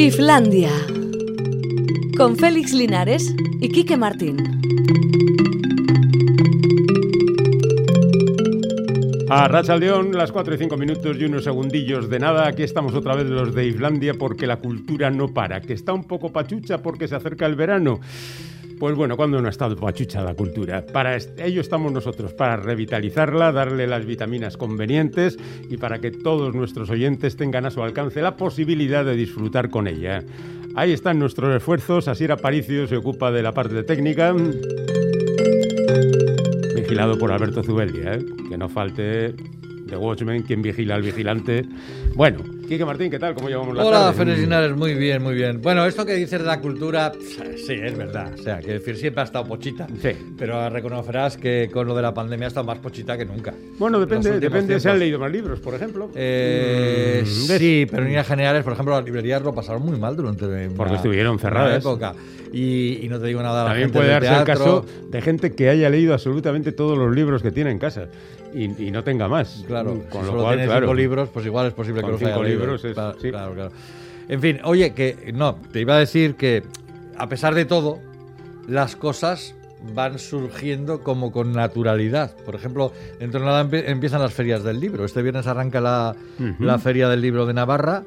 Islandia. Con Félix Linares y Quique Martín. A Racha León, las 4 y 5 minutos y unos segundillos de nada. Aquí estamos otra vez los de Islandia porque la cultura no para, que está un poco pachucha porque se acerca el verano. Pues bueno, cuando no ha estado pachucha la cultura. Para ello estamos nosotros, para revitalizarla, darle las vitaminas convenientes y para que todos nuestros oyentes tengan a su alcance la posibilidad de disfrutar con ella. Ahí están nuestros esfuerzos. Asier Aparicio se ocupa de la parte técnica. Vigilado por Alberto Zubeldia, ¿eh? que no falte The Watchmen, quien vigila al vigilante. Bueno, Quique Martín, ¿qué tal? ¿Cómo llevamos la Hola, tarde? Muy bien, muy bien. Bueno, esto que dices de la cultura, sí, es verdad. O sea, que decir, siempre ha estado pochita. Sí. Pero reconocerás que con lo de la pandemia ha estado más pochita que nunca. Bueno, depende, depende si han leído más libros, por ejemplo. Eh, Mm, sí, pero en líneas generales, por ejemplo, las librerías lo pasaron muy mal durante una- Porque estuvieron cerradas. época. Y, y no te digo nada, la También gente puede darse el caso de gente que haya leído absolutamente todos los libros que tiene en casa y, y no tenga más. Claro, con si lo solo cual, claro. cinco libros, pues igual es posible Con que los haya cinco leído. libros es- claro, sí. claro, claro. En fin, oye, que no, te iba a decir que a pesar de todo, las cosas van surgiendo como con naturalidad. Por ejemplo, dentro de nada empie- empiezan las ferias del libro. Este viernes arranca la, la Feria del Libro de Navarra,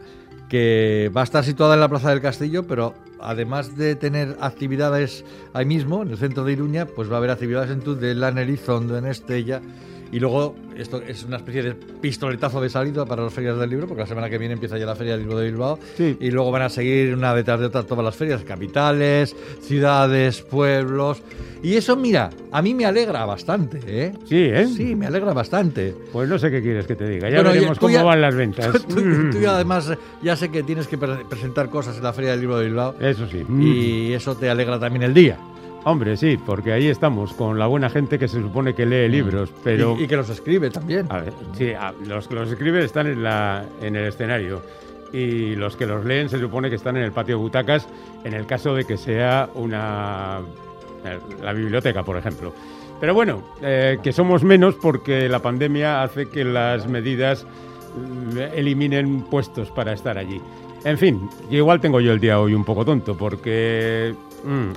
que va a estar situada en la Plaza del Castillo, pero además de tener actividades ahí mismo, en el centro de Iruña, pues va a haber actividades en Tudela, en Elizondo, en Estella. Y luego, esto es una especie de pistoletazo de salida para las ferias del libro, porque la semana que viene empieza ya la Feria del Libro de Bilbao. Sí. Y luego van a seguir una detrás de otra todas las ferias, capitales, ciudades, pueblos. Y eso, mira, a mí me alegra bastante, ¿eh? Sí, ¿eh? Sí, me alegra bastante. Pues no sé qué quieres que te diga. Ya Bueno, veremos cómo ya- van las ventas. Tú, además ya sé que tienes que pre- presentar cosas en la Feria del Libro de Bilbao Eso sí. y eso te alegra también el día. Hombre, sí, porque ahí estamos, con la buena gente que se supone que lee libros, pero... Mm. Y, y que los escribe también. A ver, sí, a- los que los escriben están en, la, en el escenario y los que los leen se supone que están en el patio de butacas en el caso de que sea una eh, la biblioteca, por ejemplo. Pero bueno, eh, que somos menos porque la pandemia hace que las medidas mm, eliminen puestos para estar allí. En fin, igual tengo yo el día hoy un poco tonto porque mm,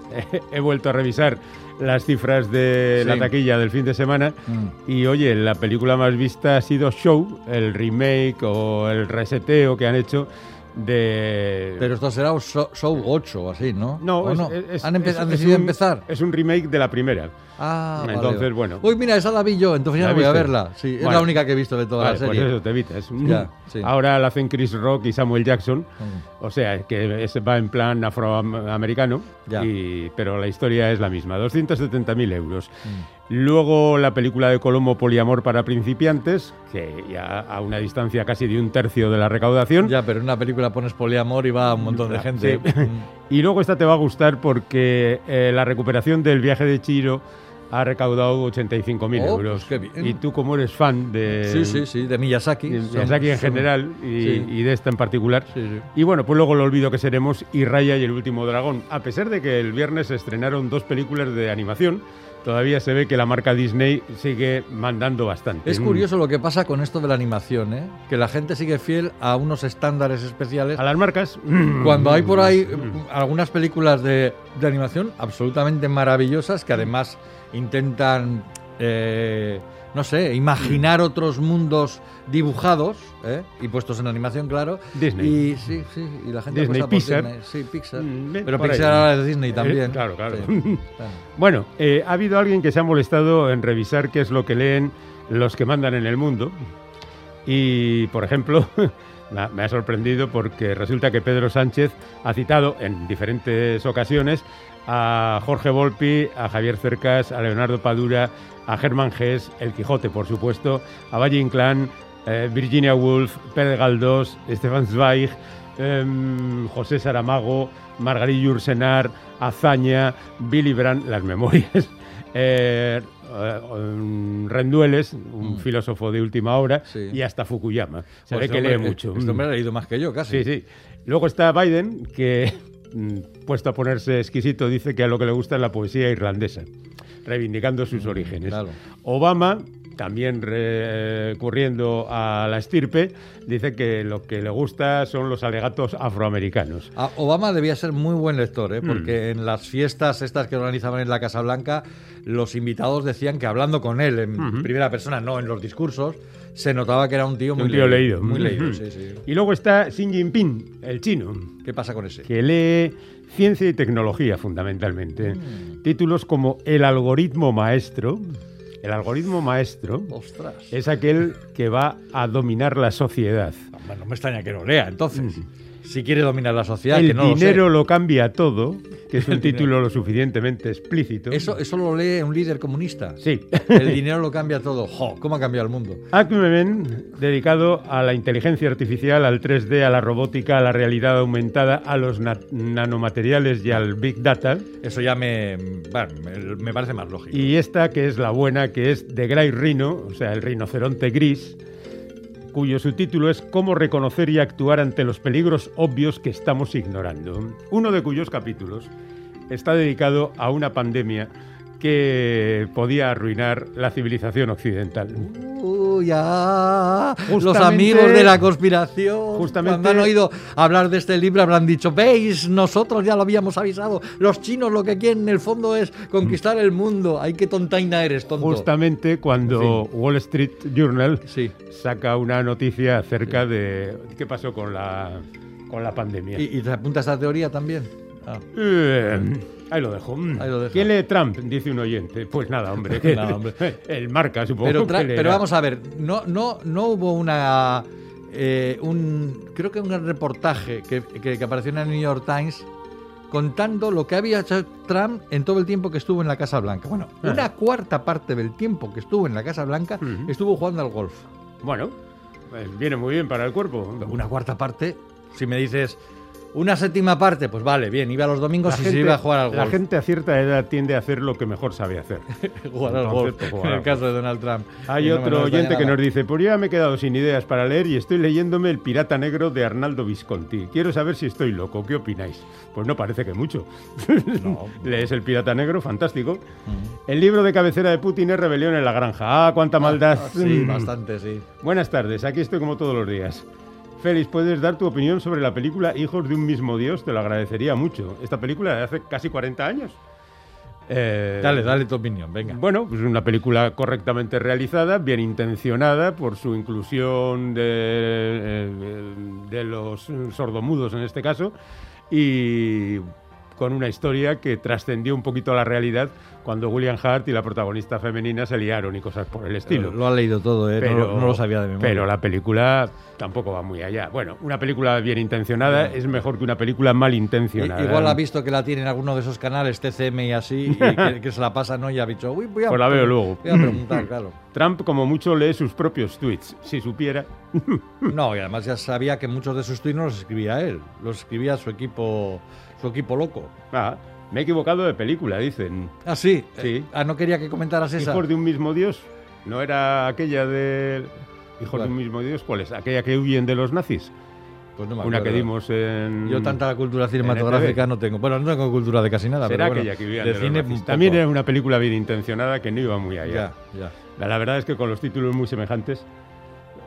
he vuelto a revisar las cifras de la taquilla del fin de semana Mm. y oye, la película más vista ha sido Show, el remake o el reseteo que han hecho de... Pero esto será show, show 8 o así, ¿no? no, ¿O es- no? es- ¿Han, es- han decidido un- empezar? Es un remake de la primera. Ah, vale. Entonces, bueno. Uy, mira, esa la vi yo, entonces ya ¿La no voy a verla. Sí, es la única que he visto de toda Vale, la pues serie. eso te evitas. Ya, sí. Ahora la hacen Chris Rock y Samuel Jackson. Mm. O sea, que va en plan afroamericano, y- pero la historia es la misma, 270.000 euros. Mm. Luego la película de Colombo Poliamor para principiantes, que ya a una distancia casi de un tercio de la recaudación. Ya, pero en una película pones poliamor y va un montón de Ah, gente. sí. Y luego esta te va a gustar porque eh, la recuperación del viaje de Chiro ha recaudado 85.000 Oh, euros. pues qué bien. Y tú como eres fan de, Sí, sí, sí, de Miyazaki. de Miyazaki en general y, Sí. y de esta en particular. Y bueno, pues luego lo olvido que seremos y Raya y el último dragón. A pesar de que el viernes se estrenaron dos películas de animación, todavía se ve que la marca Disney sigue mandando bastante. Es curioso lo que pasa con esto de la animación, ¿eh? Que la gente sigue fiel a unos estándares especiales. A las marcas. Cuando hay por ahí eh, algunas películas de, de animación absolutamente maravillosas que además intentan, eh, no sé, imaginar otros mundos dibujados ¿eh? y puestos en animación, claro. Disney. Y sí, sí, y la gente Disney, apuesta por Pixar. Disney. Sí, Pixar. Mm, Pero por Pixar ahí. ahora es Disney también. Eh, claro, claro. Sí. Claro. Bueno, eh, ha habido alguien que se ha molestado en revisar qué es lo que leen los que mandan en el mundo. Y, por ejemplo, me ha sorprendido porque resulta que Pedro Sánchez ha citado en diferentes ocasiones a Jorge Volpi, a Javier Cercas, a Leonardo Padura, a Germán Gess, El Quijote, por supuesto, a Valle Inclán, eh, Virginia Woolf, Pérez Galdós, Stefan Zweig, em, José Saramago, Margarita Ursenar, Azaña, Billy Brandt, las memorias, eh, eh, um, Rendueles, un Mm. filósofo de última hora, Sí. y hasta Fukuyama. Se Pues ve este que lee mucho. Este hombre ha leído más que yo, casi. Sí, sí. Luego está Biden, que, puesto a ponerse exquisito, dice que a lo que le gusta es la poesía irlandesa, reivindicando sus Mm, orígenes. claro. Obama, también recurriendo a la estirpe, dice que lo que le gusta son los alegatos afroamericanos. A Obama debía ser muy buen lector, ¿eh? Mm. porque en las fiestas estas que organizaban en la Casa Blanca, los invitados decían que hablando con él en primera persona, no en los discursos, se notaba que era un tío muy Un tío leído. Muy leído, Ujú. sí, sí. Y luego está Xi Jinping, el chino, ¿Qué pasa con ese? que lee ciencia y tecnología fundamentalmente. Mm. Títulos como El algoritmo maestro. El algoritmo maestro Ostras. es aquel que va a dominar la sociedad. No me extraña que lo lea, entonces. Si quiere dominar la sociedad, el que no dinero lo lo, cambia todo, que es un título lo suficientemente explícito. Eso, eso lo lee un líder comunista. Sí. El dinero lo cambia todo. Jo, ¿Cómo ha cambiado el mundo? Acmemen, dedicado a la inteligencia artificial, al 3D, a la robótica, a la realidad aumentada, a los na- nanomateriales y al Big Data. Eso ya me, bueno, me, me parece más lógico. Y esta, que es la buena, que es The Grey Rhino, o sea, el rinoceronte gris, cuyo subtítulo es Cómo reconocer y actuar ante los peligros obvios que estamos ignorando. Uno de cuyos capítulos está dedicado a una pandemia que podía arruinar la civilización occidental. Uy, ya. Los amigos de la conspiración. Justamente- Cuando han oído hablar de este libro habrán dicho, veis, nosotros ya lo habíamos avisado. Los chinos lo que quieren en el fondo es conquistar el mundo. Ay, qué tontaina eres, tonto. Justamente cuando Wall Street Journal Sí. saca una noticia acerca de qué pasó con la, con la pandemia. ¿Y, y te apunta esta teoría también? Ah. Eh, ahí lo dejo. Ahí lo deja. ¿Quién lee Trump? Dice un oyente. Pues nada, hombre. que- Nada, hombre. El marca, supongo. Pero, que vamos a ver, no, no, no hubo una. eh, un, creo que un reportaje que, que- que apareció en el New York Times contando lo que había hecho Trump en todo el tiempo que estuvo en la Casa Blanca. Bueno, Ah. una cuarta parte del tiempo que estuvo en la Casa Blanca estuvo jugando al golf. Bueno, pues viene muy bien para el cuerpo. Una cuarta parte, si me dices una séptima parte, pues vale, bien, iba los domingos La y gente, se iba a jugar al la golf. gente a cierta edad tiende a hacer lo que mejor sabe hacer. jugar al golf, pues, jugar en el caso de Donald Trump. Hay no otro oyente que nada. nos dice, pues ya me he quedado sin ideas para leer y estoy leyéndome El pirata negro de Arnaldo Visconti. Quiero saber si estoy loco, ¿qué opináis? Pues no parece que mucho. No. Lees El pirata negro, fantástico. El libro de cabecera de Putin es Rebelión en la granja. Ah, cuánta maldad. Ah, sí, Mm. bastante, sí. Buenas tardes, aquí estoy como todos los días. Félix, ¿puedes dar tu opinión sobre la película Hijos de un mismo Dios? Te lo agradecería mucho. Esta película de hace casi 40 años. Eh, Dale, dale tu opinión, venga. Bueno, pues una película correctamente realizada, bien intencionada por su inclusión de, eh, de los sordomudos en este caso y con una historia que trascendió un poquito a la realidad cuando William Hart y la protagonista femenina se liaron y cosas por el estilo. Lo ha leído todo, ¿eh? no, lo- no lo sabía de memoria. Pero la película tampoco va muy allá. Bueno, una película bien intencionada es mejor que una película mal I- intencionada. Igual ha visto que la tiene en alguno de esos canales TCM y así, y que, que se la pasa, ¿no? Y ha dicho, uy, voy a, Pues la veo luego. Voy a preguntar, claro. Trump, como mucho, lee sus propios tweets. Si supiera. No, y además ya sabía que muchos de sus tweets no los escribía él, los escribía su equipo, su equipo loco. Ah, me he equivocado de película, dicen. Ah, sí. Sí. Eh, ah, no quería que comentaras esa. Hijos de un mismo Dios. ¿No era aquella de. Hijos ¿Cuál? de un mismo Dios? ¿Cuál es? Aquella que huyen de los nazis. Pues no me Una que acuerdo. dimos en. Yo tanta cultura cinematográfica ETV. no tengo. Bueno, no tengo cultura de casi nada, Será pero bueno, aquella que huían de de, cine los nazis. un También era una película bien intencionada que no iba muy allá. Ya, ya. La verdad es que con los títulos muy semejantes.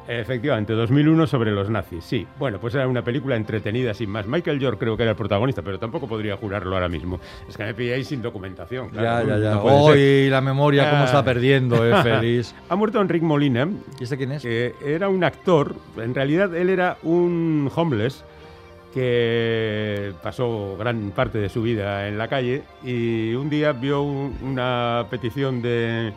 Efectivamente, 2001 sobre los nazis. Sí, bueno, pues era una película entretenida sin más. Michael York creo que era el protagonista, pero tampoco podría jurarlo ahora mismo. Es que me pilláis sin documentación. claro, ya, ya, ya. no. Hoy la memoria, cómo Ah. está perdiendo, eh, feliz. Ha muerto Enrique Molina, ¿Y este quién es? que era un actor. En realidad, él era un homeless que pasó gran parte de su vida en la calle y un día vio un- una petición de,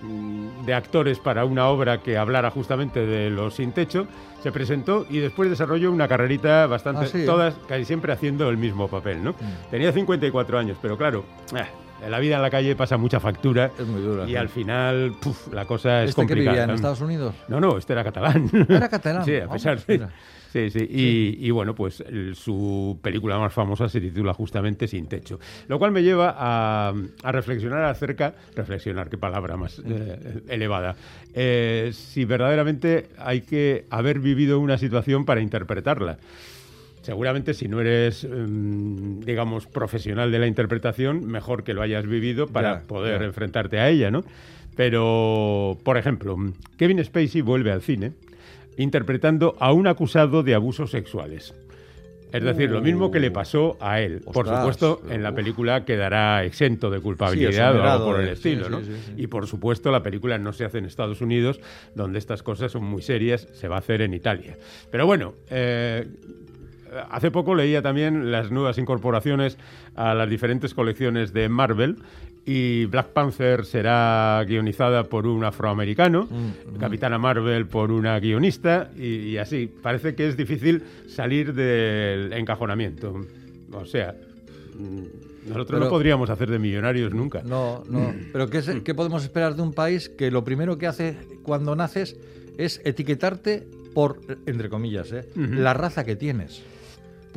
de actores para una obra que hablara justamente de los sin techo, se presentó y después desarrolló una carrerita bastante, Ah, sí. todas casi siempre haciendo el mismo papel, ¿no? Mm. Tenía 54 años, pero claro, eh, la vida en la calle pasa mucha factura Es muy dura. y sí. al final puf, la cosa es ¿Este que complicada. vivía en Estados Unidos? No, no, este era catalán. Era catalán. Sí, a Ah, pesar pues de... Sí, sí. Y, y bueno, pues el- su película más famosa se titula justamente Sin Techo. Lo cual me lleva a, a reflexionar acerca, reflexionar, qué palabra más eh, elevada, eh, si verdaderamente hay que haber vivido una situación para interpretarla. Seguramente si no eres, em, digamos, profesional de la interpretación, mejor que lo hayas vivido para Ya, poder ya. enfrentarte a ella, ¿no? Pero, por ejemplo, Kevin Spacey vuelve al cine interpretando a un acusado de abusos sexuales. Es decir, lo mismo que le pasó a él. por supuesto, en la película quedará exento de culpabilidad o algo por el estilo, sí, ¿no? sí. Y por supuesto, la película no se hace en Estados Unidos, donde estas cosas son muy serias, se va a hacer en Italia. Pero bueno, eh, hace poco leía también las nuevas incorporaciones a las diferentes colecciones de Marvel y Black Panther será guionizada por un afroamericano, Capitana Marvel por una guionista y, y así. Parece que es difícil salir del encajonamiento. O sea, mm, nosotros no podríamos hacer de millonarios nunca. No, no. Pero ¿qué, podemos esperar de un país que lo primero que hace cuando naces es etiquetarte por, entre comillas, ¿eh? La raza que tienes?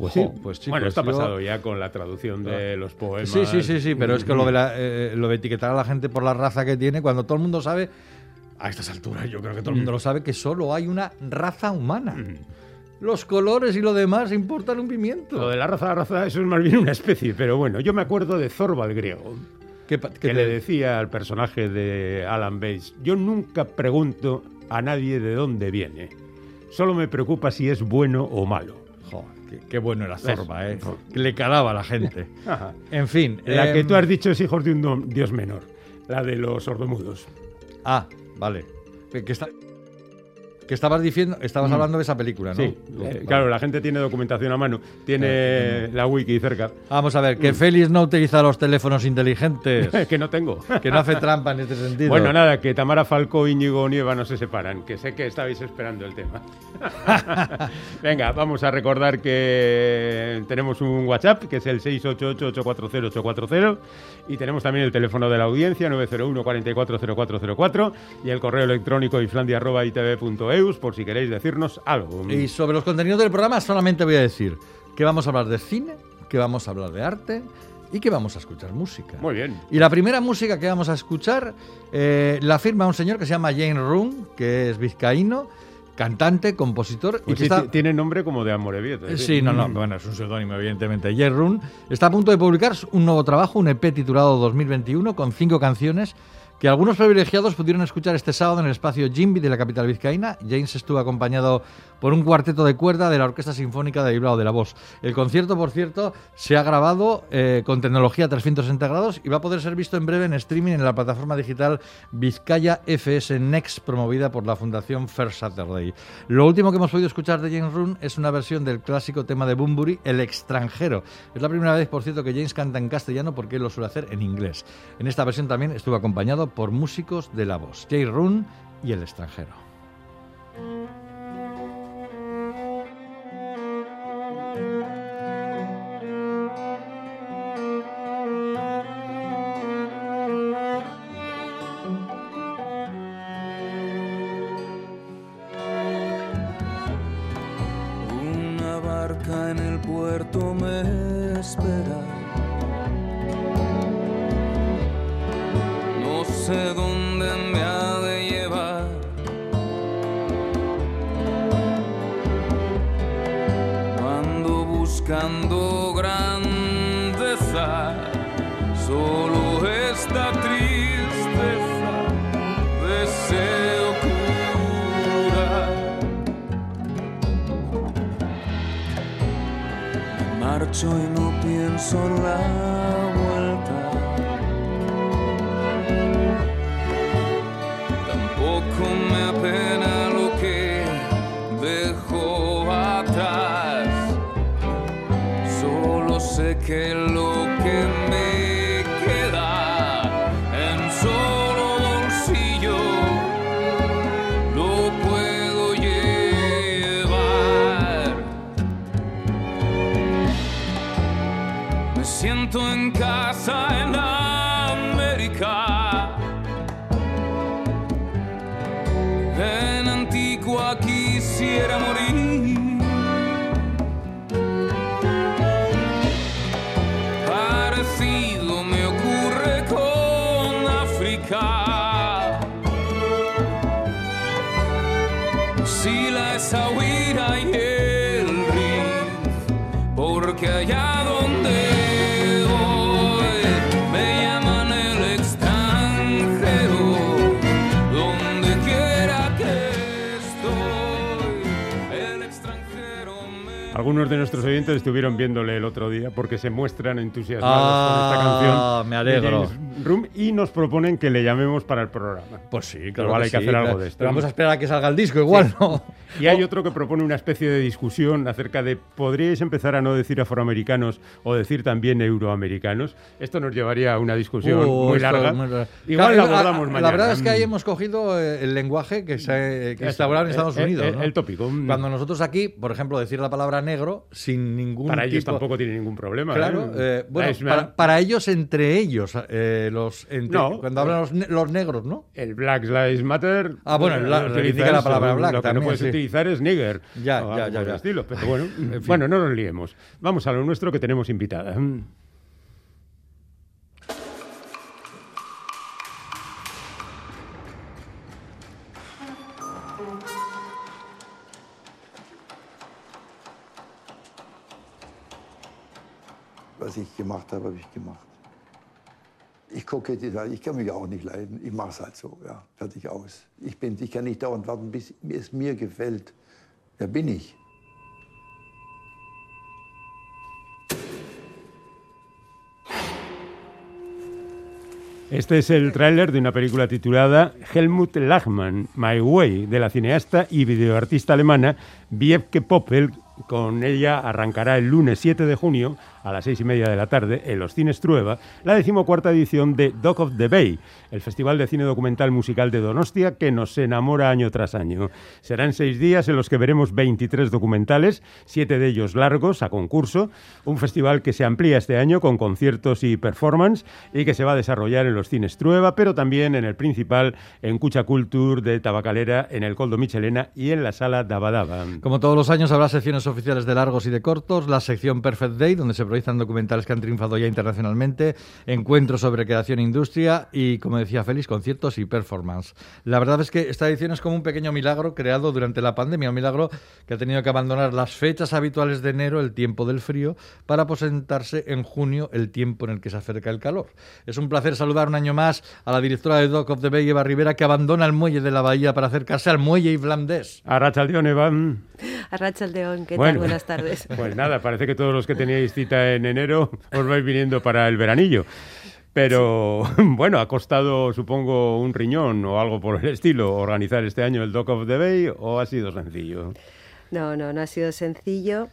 Pues sí. pues bueno, esto ha yo- pasado ya con la traducción de los poemas. Sí, sí, sí, sí, pero es que lo de, la- eh, lo de etiquetar a la gente por la raza que tiene, cuando todo el mundo sabe, a estas alturas yo creo que todo el mundo lo sabe, que solo hay una raza humana. Los colores y lo demás importan un pimiento. Lo de la raza, la raza, eso es más bien una especie. Pero bueno, yo me acuerdo de Zorba el griego. ¿Qué que le decía al personaje de Alan Bates, yo nunca pregunto a nadie de dónde viene, solo me preocupa si es bueno o malo. Qué, bueno era Zorba, ¿eh? Le calaba a la gente. Ajá. En fin. La que em, tú has dicho es hijos de un dios menor, la de los sordomudos. Ah, vale. Que, está- que estabas diciendo, estabas hablando de esa película, ¿no? Sí, eh, claro, la gente tiene documentación a mano, tiene la wiki cerca, Vamos a ver, que Félix no utiliza los teléfonos inteligentes, que no tengo. que no hace trampa en este sentido. Bueno, nada, que Tamara Falco y Íñigo Nieva no se separan, que sé que estabais esperando el tema. Venga, vamos a recordar que tenemos un WhatsApp, que es el 688-840-840, y tenemos también el teléfono de la audiencia, 901-440404, y el correo electrónico por si queréis decirnos algo. Y sobre los contenidos del programa solamente voy a decir que vamos a hablar de cine, que vamos a hablar de arte y que vamos a escuchar música. Muy bien. Y la primera música que vamos a escuchar eh, la firma un señor que se llama Jane Roon, que es vizcaíno, cantante, compositor y Pues que sí, está... ti- tiene nombre como de Amorebieta. Eh, Sí, no, no, bueno, es un seudónimo, evidentemente. Roon está a punto de publicar un nuevo trabajo, un EP titulado 2021, con cinco canciones que algunos privilegiados pudieron escuchar este sábado en el espacio Jimby de la capital vizcaína. James estuvo acompañado por un cuarteto de cuerda de la Orquesta Sinfónica de Bilbao de la Voz. El concierto, por cierto, se ha grabado eh, con tecnología 360 grados y va a poder ser visto en breve en streaming en la plataforma digital Vizcaya FS Next, promovida por la Fundación First Saturday. Lo último que hemos podido escuchar de James Roon es una versión del clásico tema de Bunbury, El extranjero. Es la primera vez, por cierto, que James canta en castellano porque él lo suele hacer en inglés. En esta versión también estuvo acompañado por músicos de la voz, Jay Roon y El extranjero. Y no pienso en la vuelta. Tampoco me apena lo que dejo atrás. Solo sé que lo Algunos de nuestros oyentes estuvieron viéndole el otro día porque se muestran entusiasmados Ah, con esta canción. me alegro. Room y nos proponen que le llamemos para el programa. Pues sí, Igual hay que hacer algo de esto. Pero vamos a esperar a que salga el disco, igual, ¿no? Y hay otro que propone una especie de discusión acerca de ¿podríais empezar a no decir afroamericanos o decir también euroamericanos? Esto nos llevaría a una discusión Uh, muy larga. muy. Igual Claro, la abordamos a- mañana. La verdad es que ahí Mm. hemos cogido eh, el lenguaje que se que Eso, instaurado en Estados el- Unidos. el- ¿no? el tópico. Mm. Cuando nosotros aquí, por ejemplo, decir la palabra negro sin ningún Para ellos tampoco tiene ningún problema. Claro, ¿eh? eh, bueno, para, para ellos entre ellos, eh, los entre- No. cuando hablan los, ne- los negros, ¿no? El Black Lives Matter. Ah, bueno, la eso, palabra black Lo que también, no puedes sí. Utilizar es nigger. Ya, o ya, ya, por el ya. estilo. Pero bueno, fin. bueno, no nos liemos. Vamos a lo nuestro que tenemos invitada. Mm. Was ich gemacht habe, habe ich gemacht. Ich kokettiere ich kann mich auch nicht leiden. Ich mache es halt so, ja, fertig aus. Ich, bin, ich kann nicht dauernd warten, bis es mir gefällt. Wer bin ich? Este es el tráiler de una película titulada Helmut Lachmann, My Way, de la cineasta y videoartista alemana Wiebke Poppel. Con ella arrancará el lunes 7 de junio a las seis y media de la tarde en los cines Trueba la decimocuarta edición de Dog of the Bay, el festival de cine documental musical de Donostia que nos enamora año tras año. Serán seis días en los que veremos 23 documentales, siete de ellos largos a concurso, un festival que se amplía este año con conciertos y performance y que se va a desarrollar en los cines Trueba, pero también en el principal, en Cucha Culture de Tabacalera, en el Coldo Michelena y en la Sala Dabadaba. Como todos los años habrá secciones oficiales de largos y de cortos, la sección Perfect Day, donde se proyectan documentales que han triunfado ya internacionalmente, encuentros sobre creación e industria y, como decía Félix, conciertos y performance. La verdad es que esta edición es como un pequeño milagro creado durante la pandemia, un milagro que ha tenido que abandonar las fechas habituales de enero, el tiempo del frío, para presentarse en junio, el tiempo en el que se acerca el calor. Es un placer saludar un año más a la directora de Dock of the Bay, Eva Rivera, que abandona el muelle de la bahía para acercarse al muelle irlandés. Arrachaldeón, Eva. Arrachaldeón, ¿qué Bueno. tal? Buenas tardes. Pues nada, parece que todos los que teníais cita en enero os vais viniendo para el veranillo. Pero bueno, ha costado, supongo, un riñón o algo por el estilo organizar este año el Dock of the Bay o ha sido sencillo. No, no, no ha sido sencillo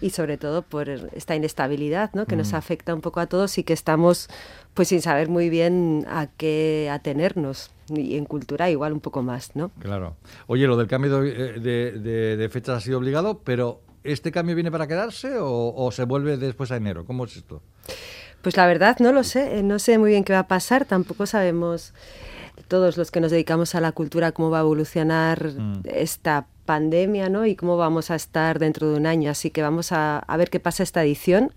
y sobre todo por esta inestabilidad ¿no? que Mm. nos afecta un poco a todos y que estamos pues sin saber muy bien a qué atenernos y en cultura igual un poco más, ¿no? Claro. Oye, lo del cambio de, de- de- de fechas ha sido obligado, pero ¿este cambio viene para quedarse o, o se vuelve después a enero? ¿Cómo es esto? Pues la verdad no lo sé, eh, no sé muy bien qué va a pasar, tampoco sabemos todos los que nos dedicamos a la cultura cómo va a evolucionar Mm. esta pandemia, ¿no? Y cómo vamos a estar dentro de un año, así que vamos a, a ver qué pasa esta edición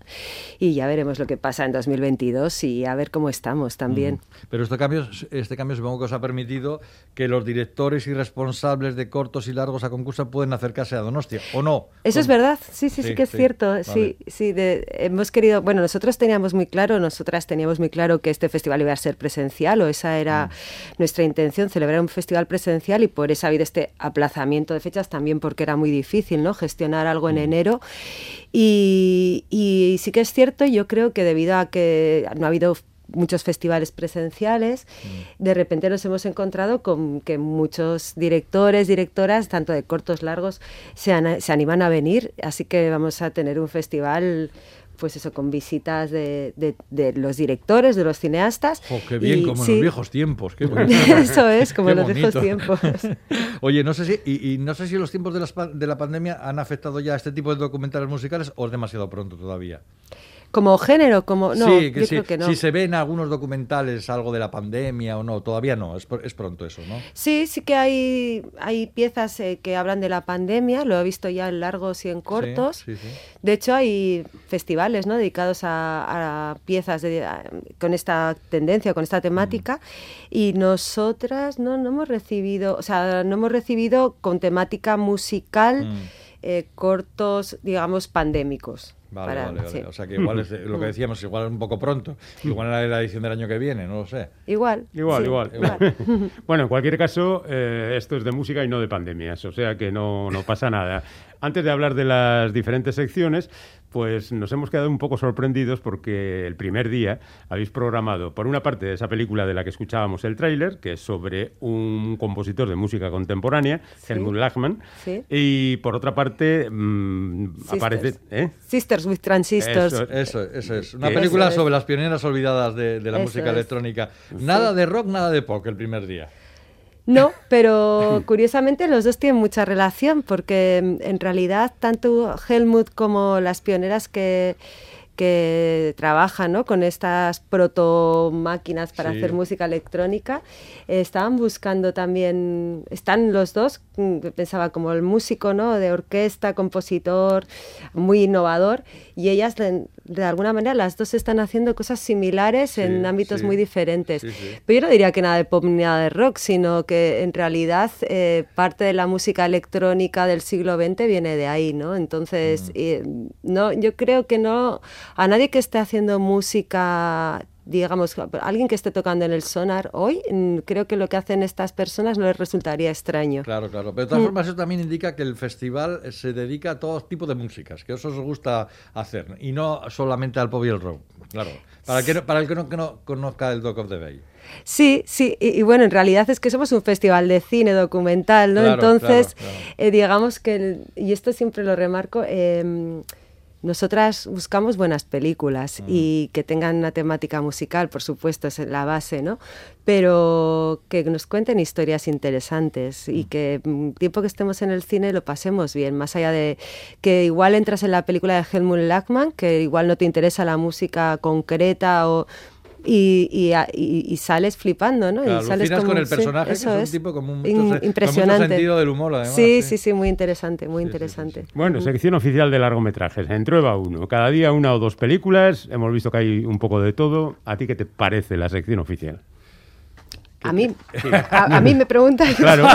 y ya veremos lo que pasa en 2022 y a ver cómo estamos también. Pero este cambio, este cambio supongo que os ha permitido que los directores y responsables de cortos y largos a concurso pueden acercarse a Donostia, ¿o no? Eso es verdad, sí, sí, sí, Sí, que es sí, cierto. vale. Sí, sí, de- hemos querido, bueno, nosotros teníamos muy claro, nosotras teníamos muy claro que este festival iba a ser presencial o esa era nuestra intención, celebrar un festival presencial y por eso ha habido este aplazamiento de fechas también porque era muy difícil, ¿no? Gestionar algo en enero. Y, y sí que es cierto, yo creo que debido a que no ha habido muchos festivales presenciales, de repente nos hemos encontrado con que muchos directores, directoras, tanto de cortos, largos, se, an- se animan a venir, así que vamos a tener un festival pues eso, con visitas de, de- de los directores, de los cineastas. Jo, qué bien, y como en los viejos tiempos. Qué. Eso es, como Qué en los viejos tiempos. Oye, no sé si y, y no sé si los tiempos de, las de la pandemia han afectado ya a este tipo de documentales musicales o es demasiado pronto todavía. Como género, como... No, sí, que yo sí. creo que no. Si se ven algunos documentales algo de la pandemia o no, todavía no, es, pr- es pronto eso, ¿no? Sí, sí que hay, hay piezas eh, que hablan de la pandemia, lo he visto ya en largos y en cortos. Sí. De hecho, hay festivales ¿no? dedicados a, a piezas de- a- con esta tendencia, con esta temática, y nosotras no, no hemos recibido, o sea, no hemos recibido con temática musical Mm. eh, cortos, digamos, pandémicos. Vale, vale, vale. O sea que igual es lo que decíamos, igual es un poco pronto. Igual era la edición del año que viene, no lo sé. Igual. Igual, igual. bueno, en cualquier caso, eh, esto es de música y no de pandemias, o sea que no, no pasa nada. Antes de hablar de las diferentes secciones, pues nos hemos quedado un poco sorprendidos porque el primer día habéis programado, por una parte, esa película de la que escuchábamos el tráiler, que es sobre un compositor de música contemporánea, Helmut Lachmann, y por otra parte mm, aparece... ¿eh? Sisters with Transistors. Eso, eso, es. Una película sobre las pioneras olvidadas de, la música electrónica. Nada de rock, nada de pop el primer día. No, pero curiosamente los dos tienen mucha relación porque mm, en realidad tanto Helmut como las pioneras que, que trabajan ¿no? con estas proto máquinas para hacer música electrónica, estaban buscando también, están los dos, mm, pensaba como el músico ¿no? de orquesta, compositor, muy innovador, y ellas de, alguna manera las dos están haciendo cosas similares en ámbitos muy diferentes. Pero yo no diría que nada de pop ni nada de rock, sino que en realidad eh, parte de la música electrónica del siglo XX viene de ahí, ¿no? Entonces, mm. no, yo creo que no a nadie que esté haciendo música digamos, alguien que esté tocando en el sonar hoy, mm, creo que lo que hacen estas personas no les resultaría extraño. Claro, claro. Pero de todas mm. formas, eso también indica que el festival se dedica a todo tipo de músicas, que eso os gusta hacer, y no solamente al pop y el rock. Claro. Para el que no, para el que no, conozca el Doc of the Bay. Sí, sí, y, bueno, en realidad es que somos un festival de cine documental, ¿no? Entonces, eh, digamos que, y esto siempre lo remarco, eh, nosotras buscamos buenas películas mm. y que tengan una temática musical, por supuesto, es la base, ¿no? Pero que nos cuenten historias interesantes y mm. que mm, tiempo que estemos en el cine lo pasemos bien, más allá de que igual entras en la película de Helmut Lachmann, que igual no te interesa la música concreta o y, y, sales flipando, ¿no? y sales como, con el personaje, que es un tipo como un impresionante. sentido del humor, además. Sí, sí, sí, muy interesante, muy interesante. bueno, sección oficial de largometrajes. En Trueba 1, cada día una o dos películas. Hemos visto que hay un poco de todo. ¿A ti qué te parece la sección oficial? A mí, a, mí me preguntan. Claro,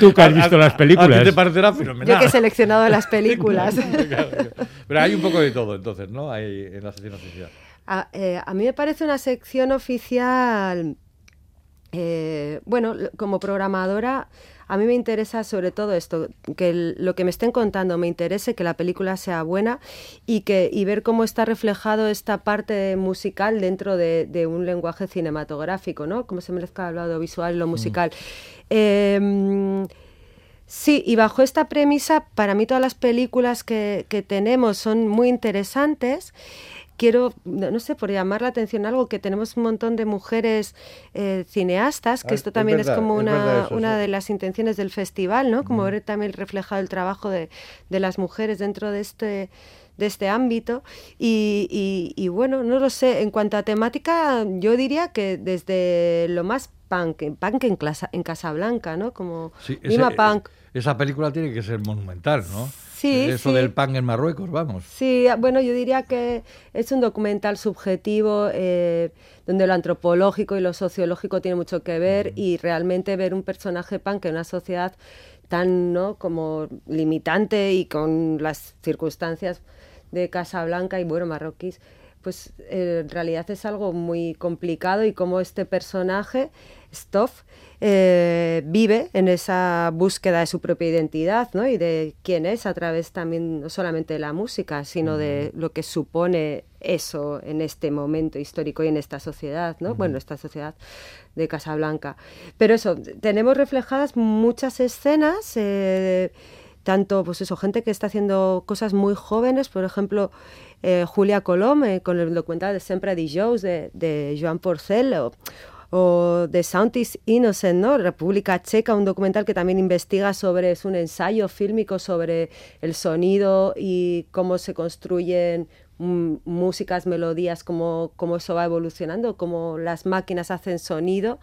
tú, que has visto las películas. A, ti te parecerá fenomenal. Yo que he seleccionado las películas. Pero hay un poco de todo, entonces, ¿no? Hay en la sección oficial. Eh, a, mí me parece una sección oficial, eh, bueno, como programadora, a mí me interesa sobre todo esto, que lo que me estén contando me interese, que la película sea buena y, que, y ver cómo está reflejado esta parte musical dentro de, un lenguaje cinematográfico, ¿no? Cómo se merezca el audiovisual y lo mm. musical. Em, sí, y bajo esta premisa, para mí todas las películas que, que tenemos son muy interesantes quiero, no sé, por llamar la atención algo, que tenemos un montón de mujeres eh, cineastas, que ah, esto también es, como una, una de las intenciones del festival, ¿no? Como ver también reflejado el trabajo de, de las mujeres dentro de este de este ámbito y, y, bueno, no lo sé, en cuanto a temática yo diría que desde lo más punk, punk en, en Casablanca, ¿no? Como sí, Punk. Esa película tiene que ser monumental, ¿no? Sí, Eso del pan en Marruecos, vamos. Sí, bueno, yo diría que es un documental subjetivo eh, donde lo antropológico y lo sociológico tiene mucho que ver y realmente ver un personaje pan que en una sociedad tan, ¿no? Como limitante y con las circunstancias de Casablanca y, bueno, marroquíes, pues eh, en realidad es algo muy complicado y como este personaje, Stoff, eh, vive en esa búsqueda de su propia identidad ¿no? y de quién es a través también no solamente de la música, sino de lo que supone eso en este momento histórico y en esta sociedad, ¿no? Bueno, esta sociedad de Casablanca. Pero eso, tenemos reflejadas muchas escenas, eh, tanto, pues eso, gente que está haciendo cosas muy jóvenes, por ejemplo, eh, Julia Colom, con el documental de Sempre di Jones de, de Joan Porcel, o The Sound is Innocent, ¿no? República Checa, un documental que también investiga sobre, es un ensayo fílmico sobre el sonido y cómo se construyen músicas, melodías, cómo, cómo eso va evolucionando, cómo las máquinas hacen sonido.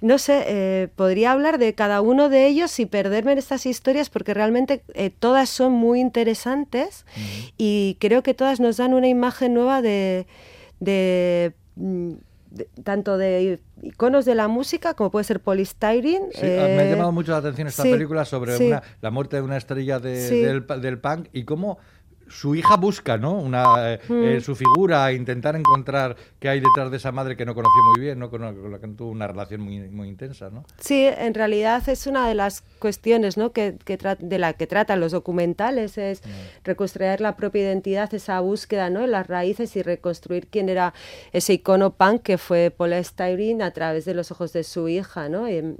No sé, eh, podría hablar de cada uno de ellos y perderme en estas historias porque realmente eh, todas son muy interesantes y creo que todas nos dan una imagen nueva de, de tanto de iconos de la música como puede ser Polystyrene. Sí, me ha eh, llamado mucho la atención esta película sobre la muerte de una estrella del, del, punk y cómo su hija busca, ¿no? Una, eh, eh, su figura, intentar encontrar qué hay detrás de esa madre que no conoció muy bien, ¿no? Con, la- con la que tuvo una relación muy, muy intensa, ¿no? Sí, en realidad es una de las cuestiones ¿no? que, que de la que tratan los documentales, es reconstruir la propia identidad, esa búsqueda ¿no? en las raíces y reconstruir quién era ese icono punk que fue Paula Styrene a través de los ojos de su hija. ¿no? Y,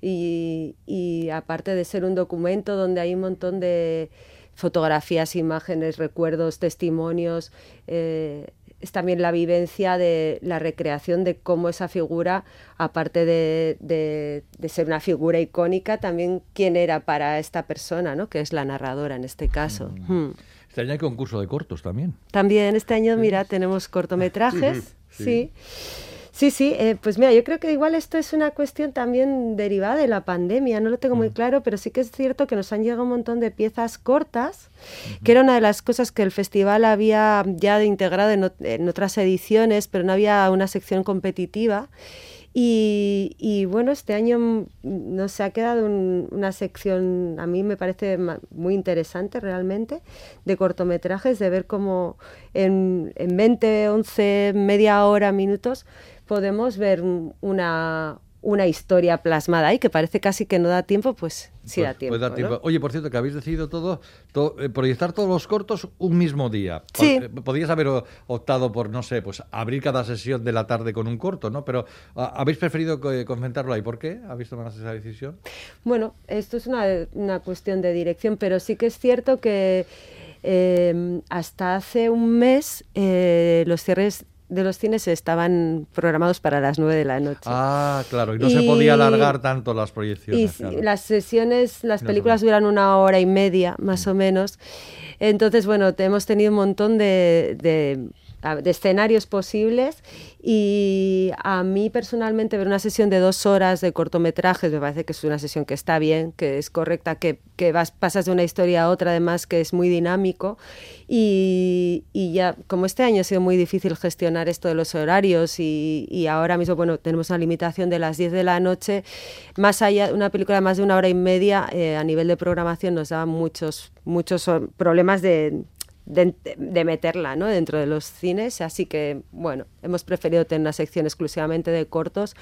y- y aparte de ser un documento donde hay un montón de fotografías, imágenes, recuerdos, testimonios, eh, es también la vivencia de la recreación de cómo esa figura, aparte de, de- de ser una figura icónica, también quién era para esta persona, ¿no? que es la narradora en este caso. Hmm. Este año hay concurso de cortos también. También este año, mira, tenemos cortometrajes. Sí. Sí, sí, eh, pues mira, yo creo que igual esto es una cuestión también derivada de la pandemia, no lo tengo muy claro, pero sí que es cierto que nos han llegado un montón de piezas cortas, que era una de las cosas que el festival había ya integrado en otras ediciones, pero no había una sección competitiva. Y, y bueno, este año nos ha quedado un- una sección, a mí me parece muy interesante realmente, de cortometrajes, de ver cómo en, en 20, 11, media hora, minutos, podemos ver un- una, una historia plasmada ahí, que parece casi que no da tiempo, pues sí da Pues- tiempo. pues da ¿no? tiempo. Oye, por cierto, que habéis decidido todo, to- eh, proyectar todos los cortos un mismo día. Sí. Eh, Podíais haber optado por, no sé, pues abrir cada sesión de la tarde con un corto, ¿no? Pero habéis preferido co- concentrarlo ahí. ¿Por qué habéis tomado esa decisión? Bueno, esto es una, una cuestión de dirección, pero sí que es cierto que eh, hasta hace un mes eh, los cierres de los cines estaban programados para las 9 de la noche. Ah, claro, y no se Y- podía alargar tanto las Y proyecciones. claro. las sesiones, las No, películas duran una hora y media, más o menos. Entonces, bueno, hemos tenido un montón de, de escenarios posibles. Y a mí personalmente ver una sesión de dos horas de cortometrajes me parece que es una sesión que está bien, que es correcta, que, que vas, pasas de una historia a otra, además que es muy dinámico. Y, y ya, como este año ha sido muy difícil gestionar esto de los horarios y, y ahora mismo, bueno, tenemos una limitación de las 10 de la noche, más allá, una película de más de una hora y media eh, a nivel de programación nos da muchos, muchos eh, problemas de, de, de meterla ¿no? dentro de los cines, así que, bueno, hemos preferido tener una sección exclusivamente de cortos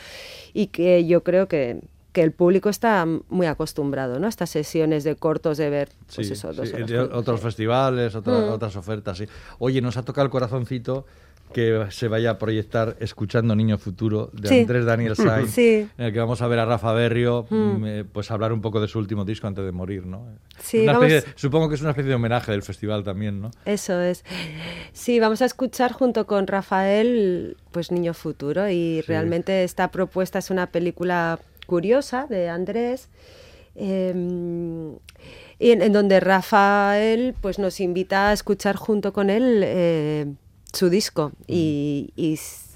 y que yo creo que que el público está muy acostumbrado ¿no? a estas sesiones de cortos de ver pues Sí, eso, sí, dos horas de juntos, otros sí. festivales, otra- Mm. otras ofertas. Oye, nos ha tocado el corazoncito que se vaya a proyectar Escuchando Niño Futuro de Sí. Andrés Daniel Sainz, Sí. en el que vamos a ver a Rafa Berrio mm, eh, pues hablar un poco de su último disco antes de morir, ¿no? Sí, Una vamos- especie de- supongo que es una especie de homenaje del festival también, ¿no? Eso es. Sí, vamos a escuchar junto con Rafael, pues Niño Futuro, y realmente esta propuesta es una película curiosa de Andrés, eh, y en, en donde Rafael pues nos invita a escuchar junto con él eh, su disco. Y,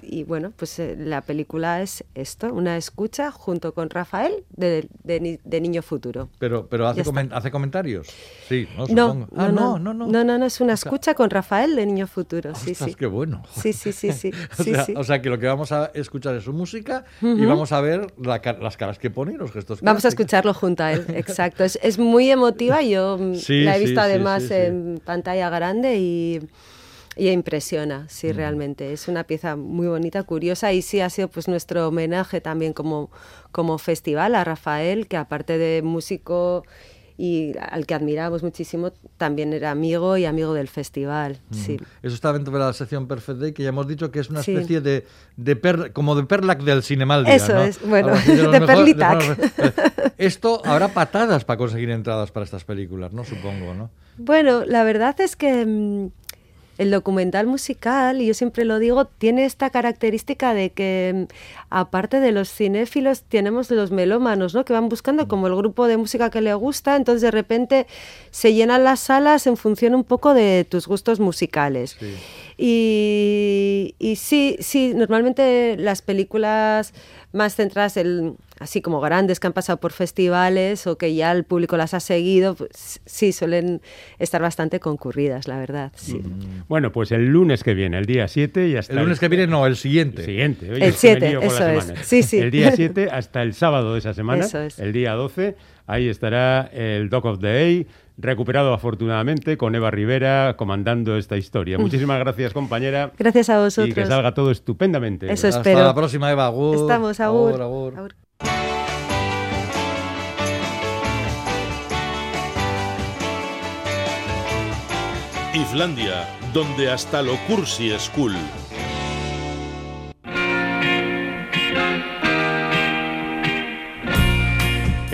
y bueno, pues eh, la película es esto, una escucha junto con Rafael de, de Ni- de Niño Futuro. Pero, pero hace, comen- hace comentarios. Sí, ¿no? No, ah, no, no, no. no, no, no, es una escucha con Rafael de Niño Futuro, sí, Ostras, sí. qué bueno. Sí, sí, sí, sí, o, sí, sea, sí. o sea, que lo que vamos a escuchar es su música y vamos a ver la las caras que pone y los gestos que Vamos a escucharlo junto a él, exacto. Es, es muy emotiva, yo Sí, la he visto además en pantalla grande y, y impresiona, Mm. sí, realmente. Es una pieza muy bonita, curiosa y sí ha sido pues nuestro homenaje también como, como festival a Rafael, que aparte de músico y al que admiramos muchísimo, también era amigo y amigo del festival, sí. Eso está dentro de la sección Perfect Day, que ya hemos dicho que es una Sí. especie de, de per- como de Perlac del Cinemaldia. Eso ¿no? es, bueno, de Perlitac. Esto habrá patadas para conseguir entradas para estas películas, ¿no? Supongo, ¿no? Bueno, la verdad es que mm, el documental musical, y yo siempre lo digo, tiene esta característica de que, mm, aparte de los cinéfilos, tenemos los melómanos, ¿no? Que van buscando como el grupo de música que le gusta, entonces de repente se llenan las salas en función un poco de tus gustos musicales. Sí. Y, y sí, sí, normalmente las películas más centradas, en, así como grandes que han pasado por festivales o que ya el público las ha seguido, pues, sí, suelen estar bastante concurridas, la verdad. Sí. Bueno, pues el lunes que viene, el día 7 y hasta El lunes que viene no, el siguiente. El siguiente. Oye, El es que me 7, lío con las eso es. Sí, sí. El día 7 hasta el sábado de esa semana, Eso es. el día 12, Ahí estará el Doc of the Day, recuperado afortunadamente, con Eva Rivera comandando esta historia. Muchísimas gracias, compañera. Gracias a vosotros. Y que salga todo estupendamente. Eso Hasta espero. la próxima, Eva. Agur. Estamos, agur. Agur, agur. Agur. Islandia, donde hasta lo cursi es cool.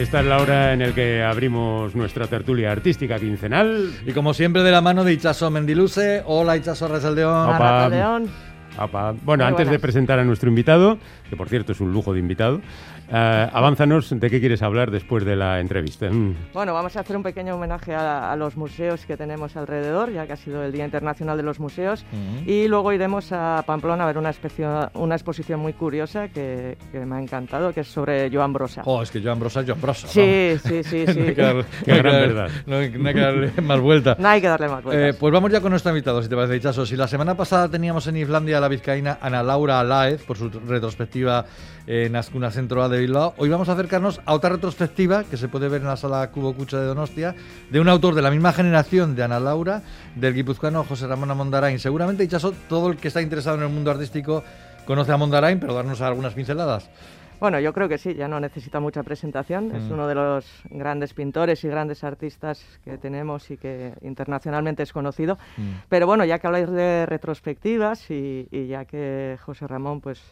Esta es la hora en la que abrimos nuestra tertulia artística quincenal. Y como siempre, de la mano de Ichazo Mendiluce. Hola, Ichazo Resaldeón. Apa. Bueno, Muy antes de presentar a nuestro invitado, que por cierto es un lujo de invitado, eh, avánzanos de qué quieres hablar después de la entrevista. Mm. Bueno, vamos a hacer un pequeño homenaje a, a los museos que tenemos alrededor, ya que ha sido el Día Internacional de los Museos. Ujú. Y luego iremos a Pamplona a ver una, especio- una exposición muy curiosa que, que me ha encantado, que es sobre Joan Brossa. Oh, es que Joan Brosa es Joan Brosa. Sí, sí, sí, No hay sí. que darle, Qué no hay que gran darle- verdad. No hay, no hay que darle más vuelta. No hay que darle más Eh, vueltas. pues vamos ya con nuestro invitado, si te parece, Ichazo. Si la semana pasada teníamos en Islandia a la vizcaína Ana Laura Alaez por su retrospectiva en Azcuna Centro A hoy vamos a acercarnos a otra retrospectiva que se puede ver en la sala Cubo Cucha de Donostia, de un autor de la misma generación de Ana Laura, del guipuzcoano José Ramón Amondarain. Seguramente, Ichazo, todo el que está interesado en el mundo artístico conoce a Amondarain, pero darnos algunas pinceladas. Bueno, yo creo que sí, ya no necesita mucha presentación. Es Mm. uno de los grandes pintores y grandes artistas que tenemos y que internacionalmente es conocido. Mm. Pero bueno, ya que habláis de retrospectivas y, y ya que José Ramón pues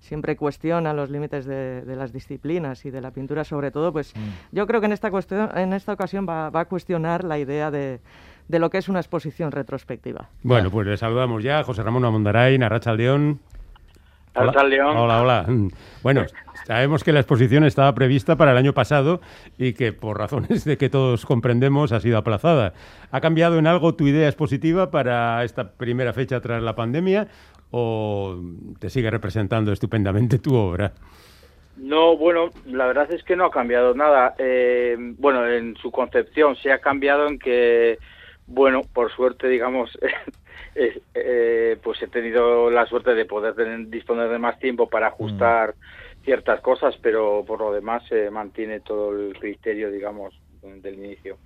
siempre cuestiona los límites de, de las disciplinas y de la pintura sobre todo, pues yo creo que en esta, cuestión, en esta ocasión va, va a cuestionar la idea de, de lo que es una exposición retrospectiva. Bueno, pues le saludamos ya, José Ramón Amondarain, Arracha León. Hola, hola. Mm. Bueno, sabemos que la exposición estaba prevista para el año pasado y que por razones de que todos comprendemos ha sido aplazada. ¿Ha cambiado en algo tu idea expositiva para esta primera fecha tras la pandemia o te sigue representando estupendamente tu obra? No, bueno, la verdad es que no ha cambiado nada. Eh, bueno, en su concepción se ha cambiado en que, bueno, por suerte, digamos, eh, eh, pues he tenido la suerte de poder tener- disponer de más tiempo para ajustar ciertas cosas, pero por lo demás se mantiene todo el criterio, digamos, del inicio.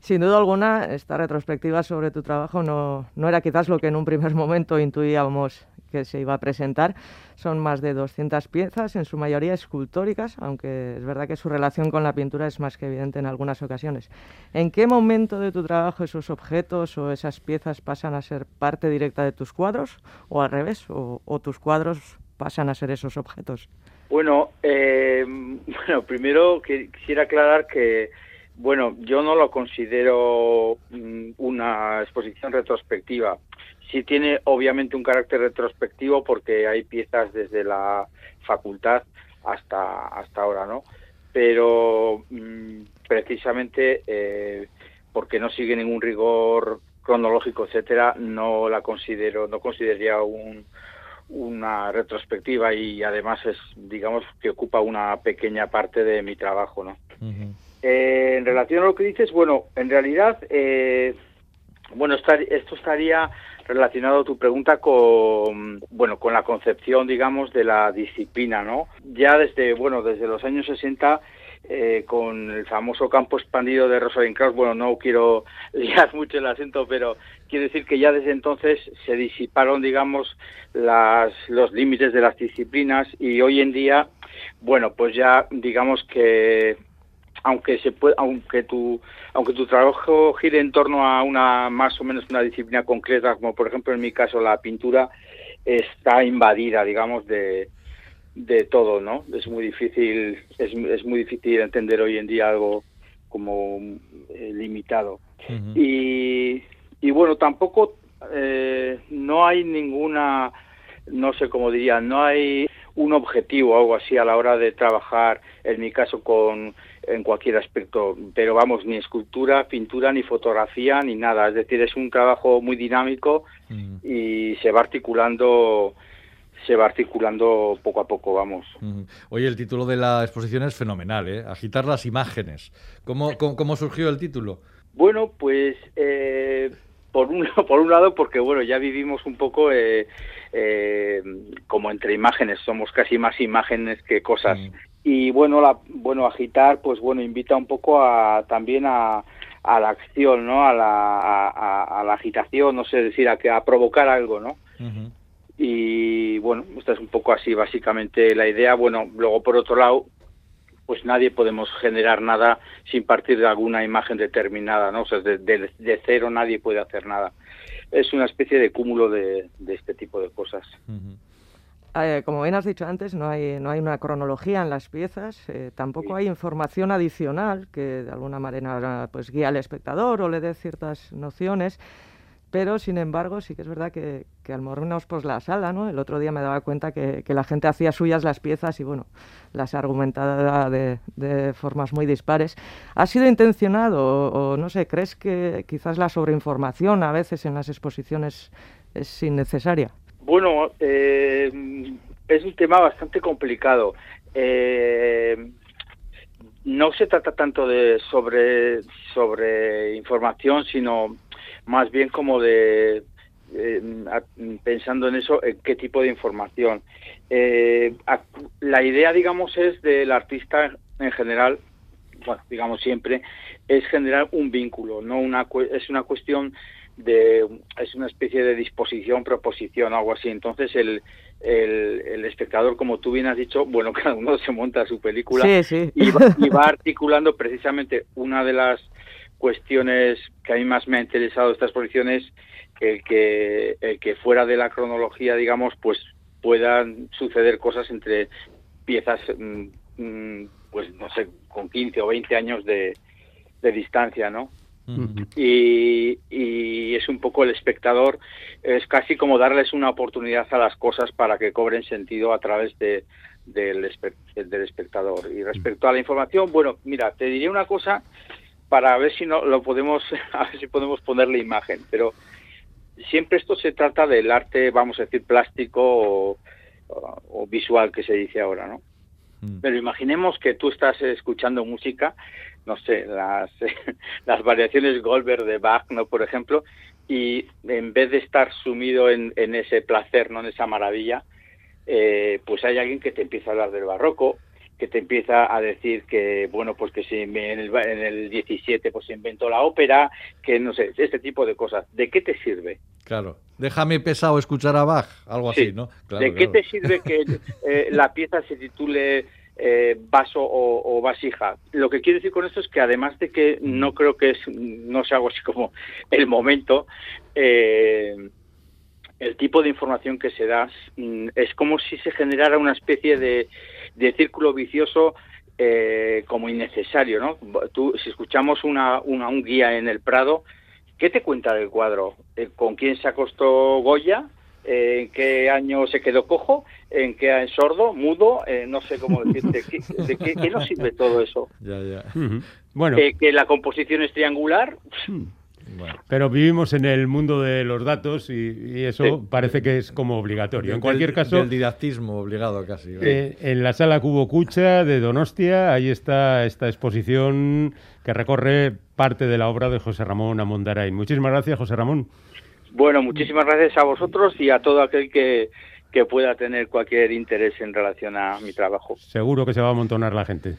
Sin duda alguna, esta retrospectiva sobre tu trabajo no, no era quizás lo que en un primer momento intuíamos que se iba a presentar. Son más de 200 piezas, en su mayoría escultóricas, aunque es verdad que su relación con la pintura es más que evidente en algunas ocasiones. ¿En qué momento de tu trabajo esos objetos o esas piezas pasan a ser parte directa de tus cuadros o al revés, o, tus cuadros pasan a ser esos objetos? Bueno, eh, bueno, primero quisiera aclarar que, bueno, yo no lo considero mm, una exposición retrospectiva. Sí tiene obviamente un carácter retrospectivo porque hay piezas desde la facultad hasta hasta ahora, ¿no? Pero mm, precisamente eh, porque no sigue ningún rigor cronológico, etcétera, no la considero, no consideraría un una retrospectiva y además es digamos que ocupa una pequeña parte de mi trabajo no Eh, en relación a lo que dices bueno en realidad eh, bueno estar- esto estaría relacionado tu pregunta con bueno con la concepción digamos de la disciplina no ya desde bueno desde los años 60 eh, con el famoso campo expandido de Rosalind Krauss, bueno, no quiero liar mucho el asunto, pero quiero decir que ya desde entonces se disiparon, digamos, las, los límites de las disciplinas y hoy en día, bueno, pues ya digamos que aunque se puede, aunque tu aunque tu trabajo gire en torno a una más o menos una disciplina concreta, como por ejemplo en mi caso la pintura, está invadida, digamos, de, de todo, ¿no? Es muy difícil, es, es muy difícil entender hoy en día algo como eh, limitado. Y, y bueno, tampoco eh, no hay ninguna, no sé cómo diría, no hay un objetivo o algo así a la hora de trabajar, en mi caso, con en cualquier aspecto, pero vamos, ni escultura, pintura, ni fotografía, ni nada. Es decir, es un trabajo muy dinámico y se va articulando se va articulando poco a poco, vamos. Ujú. Oye, el título de la exposición es fenomenal, ¿eh? Agitar las imágenes. ¿Cómo, cómo, cómo surgió el título? Bueno, pues eh, por un por un lado porque bueno ya vivimos un poco eh, eh, como entre imágenes, somos casi más imágenes que cosas. Mm. Y bueno, la, bueno, agitar, pues bueno, invita un poco a, también a, a la acción, ¿no? A la, a, la agitación, no sé decir, a, que, a provocar algo, ¿no? Y bueno, esta es un poco así, básicamente la idea. Bueno, luego por otro lado, pues nadie podemos generar nada sin partir de alguna imagen determinada, ¿no? O sea, de, de, cero nadie puede hacer nada. Es una especie de cúmulo de, de este tipo de cosas. Eh, como bien has dicho antes, no hay, no hay una cronología en las piezas, eh, tampoco hay información adicional que de alguna manera pues, guía al espectador o le dé ciertas nociones. Pero, sin embargo, sí que es verdad que, que al movernos pues, la sala, ¿no? el otro día me daba cuenta que, que, la gente hacía suyas las piezas y, bueno, las argumentaba de, de formas muy dispares. ¿Ha sido intencionado o, no sé, crees que quizás la sobreinformación a veces en las exposiciones es innecesaria? Bueno, eh, es un tema bastante complicado. Eh, no se trata tanto de sobre, sobre información, sino más bien como de eh, pensando en eso, en qué tipo de información. la idea, digamos, es del artista en general, bueno, digamos siempre, es generar un vínculo, no una es una cuestión de es una especie de disposición proposición algo así. Entonces el, el, espectador como tú bien has dicho bueno cada uno se monta su película Y, va, articulando precisamente una de las cuestiones que a mí más me ha interesado de esta exposición es el que el que fuera de la cronología digamos pues puedan suceder cosas entre piezas mm, mm, pues no sé con 15 o 20 años de, de distancia no y, y, es un poco el espectador, es casi como darles una oportunidad a las cosas para que cobren sentido a través de, del, del espectador. Y respecto a la información, bueno, mira, te diré una cosa para ver si no lo podemos, a ver si podemos ponerle imagen, pero siempre esto se trata del arte, vamos a decir, plástico o, o visual que se dice ahora, ¿no? Mm. Pero imaginemos que tú estás escuchando música no sé, las, las variaciones Goldberg de Bach, ¿no? Por ejemplo, y en vez de estar sumido en, en ese placer, ¿no? En esa maravilla, eh, pues hay alguien que te empieza a hablar del barroco, que te empieza a decir que, bueno, pues que si en el, en el 17 pues se inventó la ópera, que no sé, este tipo de cosas. ¿De qué te sirve? Claro, déjame pesado escuchar a Bach, algo así, ¿no? ¿De qué te sirve que eh, la pieza se titule eh, vaso o, vasija. Lo que quiero decir con esto es que además de que no creo que es, no sea algo así como el momento, eh, el tipo de información que se da mm, es como si se generara una especie de, círculo vicioso eh, como innecesario, ¿no? Si escuchamos una, una, un guía en el Prado, ¿qué te cuenta del cuadro? ¿Con quién se acostó Goya? En qué año se quedó cojo, en qué es sordo, mudo, eh, no sé cómo decirte, ¿de qué, nos sirve todo eso? Ya, ya. bueno. que la composición es triangular. Hmm. Pero vivimos en el mundo de los datos y, eso parece que es como obligatorio. En cualquier caso. El didactismo obligado casi. Eh, en la sala Cubo Cucha de Donostia, ahí está esta exposición que recorre parte de la obra de José Ramón Amondaray. Muchísimas gracias, José Ramón. Bueno, muchísimas gracias a vosotros y a todo aquel que, que pueda tener cualquier interés en relación a mi trabajo. Seguro que se va a amontonar la gente.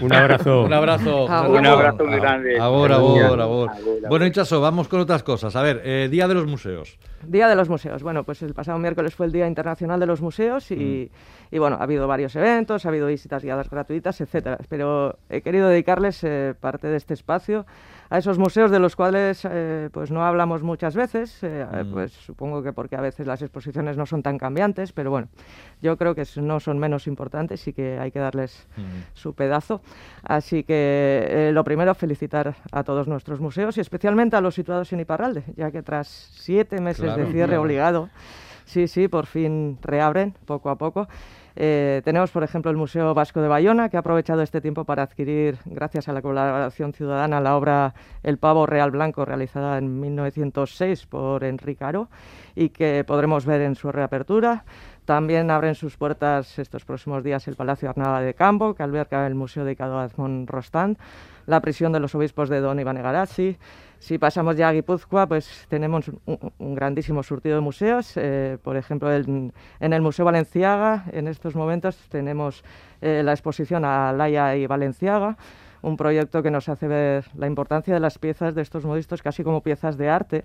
Un abrazo. un abrazo. Un abrazo muy grande. Ahora, ahora, ahora. Bueno, Hinchaso, vamos con otras cosas. A ver, eh, Día de los Museos. Día de los Museos. Bueno, pues el pasado miércoles fue el Día Internacional de los Museos y, mm. y bueno, ha habido varios eventos, ha habido visitas guiadas gratuitas, etcétera. Pero he querido dedicarles eh, parte de este espacio a esos museos de los cuales eh, pues no hablamos muchas veces, eh, mm. pues supongo que porque a veces las exposiciones no son tan cambiantes, pero bueno, yo creo que no son menos importantes y que hay que darles mm. su pedazo. Así que eh, lo primero, felicitar a todos nuestros museos y especialmente a los situados en Iparralde, ya que tras siete meses de cierre obligado, sí, sí, por fin reabren poco a poco. Eh, tenemos, por ejemplo, el Museo Vasco de Bayona, que ha aprovechado este tiempo para adquirir, gracias a la colaboración ciudadana, la obra El Pavo Real Blanco, realizada en 1906 por Enrique Aro, y que podremos ver en su reapertura. También abren sus puertas estos próximos días el Palacio Arnava de Campo, que alberga el museo dedicado a Edmond Rostand, la prisión de los obispos de Don Iván Egarazzi, Si pasamos ya a Guipúzcoa, pues tenemos un, grandísimo surtido de museos. Eh, por ejemplo, en, el Museo Valenciaga, en estos momentos tenemos eh, la exposición a Laia y Valenciaga, un proyecto que nos hace ver la importancia de las piezas de estos modistas casi como piezas de arte,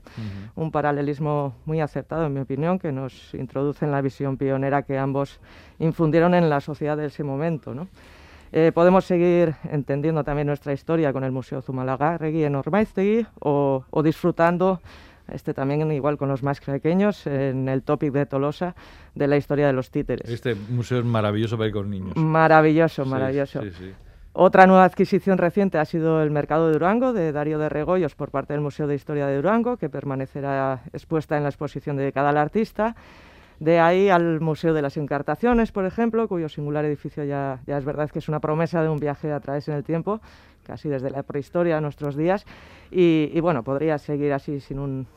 un paralelismo muy acertado, en mi opinión, que nos introduce en la visión pionera que ambos infundieron en la sociedad de ese momento. ¿no? Eh, podemos seguir entendiendo también nuestra historia con el Museo Zumalacárregui en Ormaiztegui o, o disfrutando este también igual con los más pequeños, en el topic de Tolosa, de la historia de los títeres. Este museo es maravilloso para ir con niños. Maravilloso, maravilloso. Otra nueva adquisición reciente ha sido el Mercado de Durango de Darío de Regoyos por parte del Museo de Historia de Durango, que permanecerá expuesta en la exposición dedicada al artista. De ahí al Museo de las Encartaciones, por ejemplo, cuyo singular edificio ya, ya es verdad que es una promesa de un viaje a través en el tiempo casi desde la prehistoria a nuestros días. Y, bueno, podría seguir así sin, un,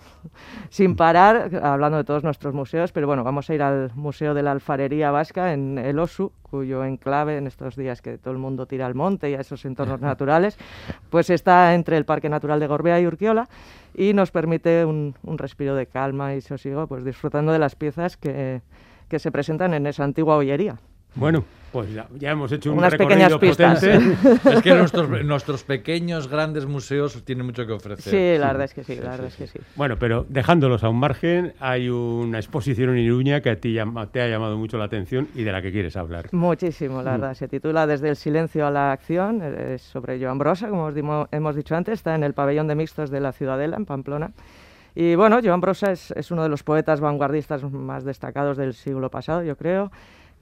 sin parar, hablando de todos nuestros museos, pero bueno, vamos a ir al Museo de la Alfarería Vasca en El Osu, cuyo enclave en estos días que todo el mundo tira al monte y a esos entornos naturales, pues está entre el Parque Natural de Gorbea y Urquiola y nos permite un, un respiro de calma y sosiego, pues disfrutando de las piezas que, que se presentan en esa antigua hoyería. Bueno, pues ya, hemos hecho un Unas recorrido pequeñas potente. es que nuestros, nuestros, pequeños, grandes museos tienen mucho que ofrecer. Sí, la verdad es que sí, la verdad es que sí. Bueno, pero dejándolos a un margen, hay una exposición en Iruña que a ti te ha llamado mucho la atención y de la que quieres hablar. Muchísimo, la mm. verdad. Se titula Desde el silencio a la acción, es sobre Joan Brosa, como os hemos dicho antes, está en el pabellón de mixtos de la Ciudadela, en Pamplona. Y bueno, Joan Brosa es, es uno de los poetas vanguardistas más destacados del siglo pasado, yo creo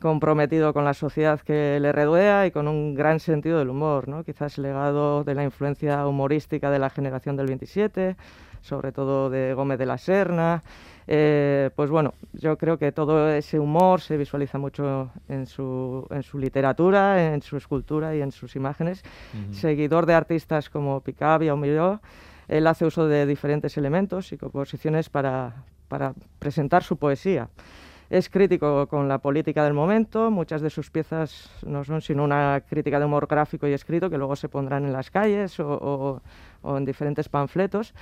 comprometido con la sociedad que le rodea y con un gran sentido del humor, ¿no? quizás legado de la influencia humorística de la generación del 27, sobre todo de Gómez de la Serna. Eh, pues bueno, yo creo que todo ese humor se visualiza mucho en su, en su literatura, en su escultura y en sus imágenes. Seguidor de artistas como Picabia o Miró, él hace uso de diferentes elementos y composiciones para, para presentar su poesía. Es crítico con la política del momento, muchas de sus piezas no son sino una crítica de humor gráfico y escrito que luego se pondrán en las calles o, en diferentes panfletos.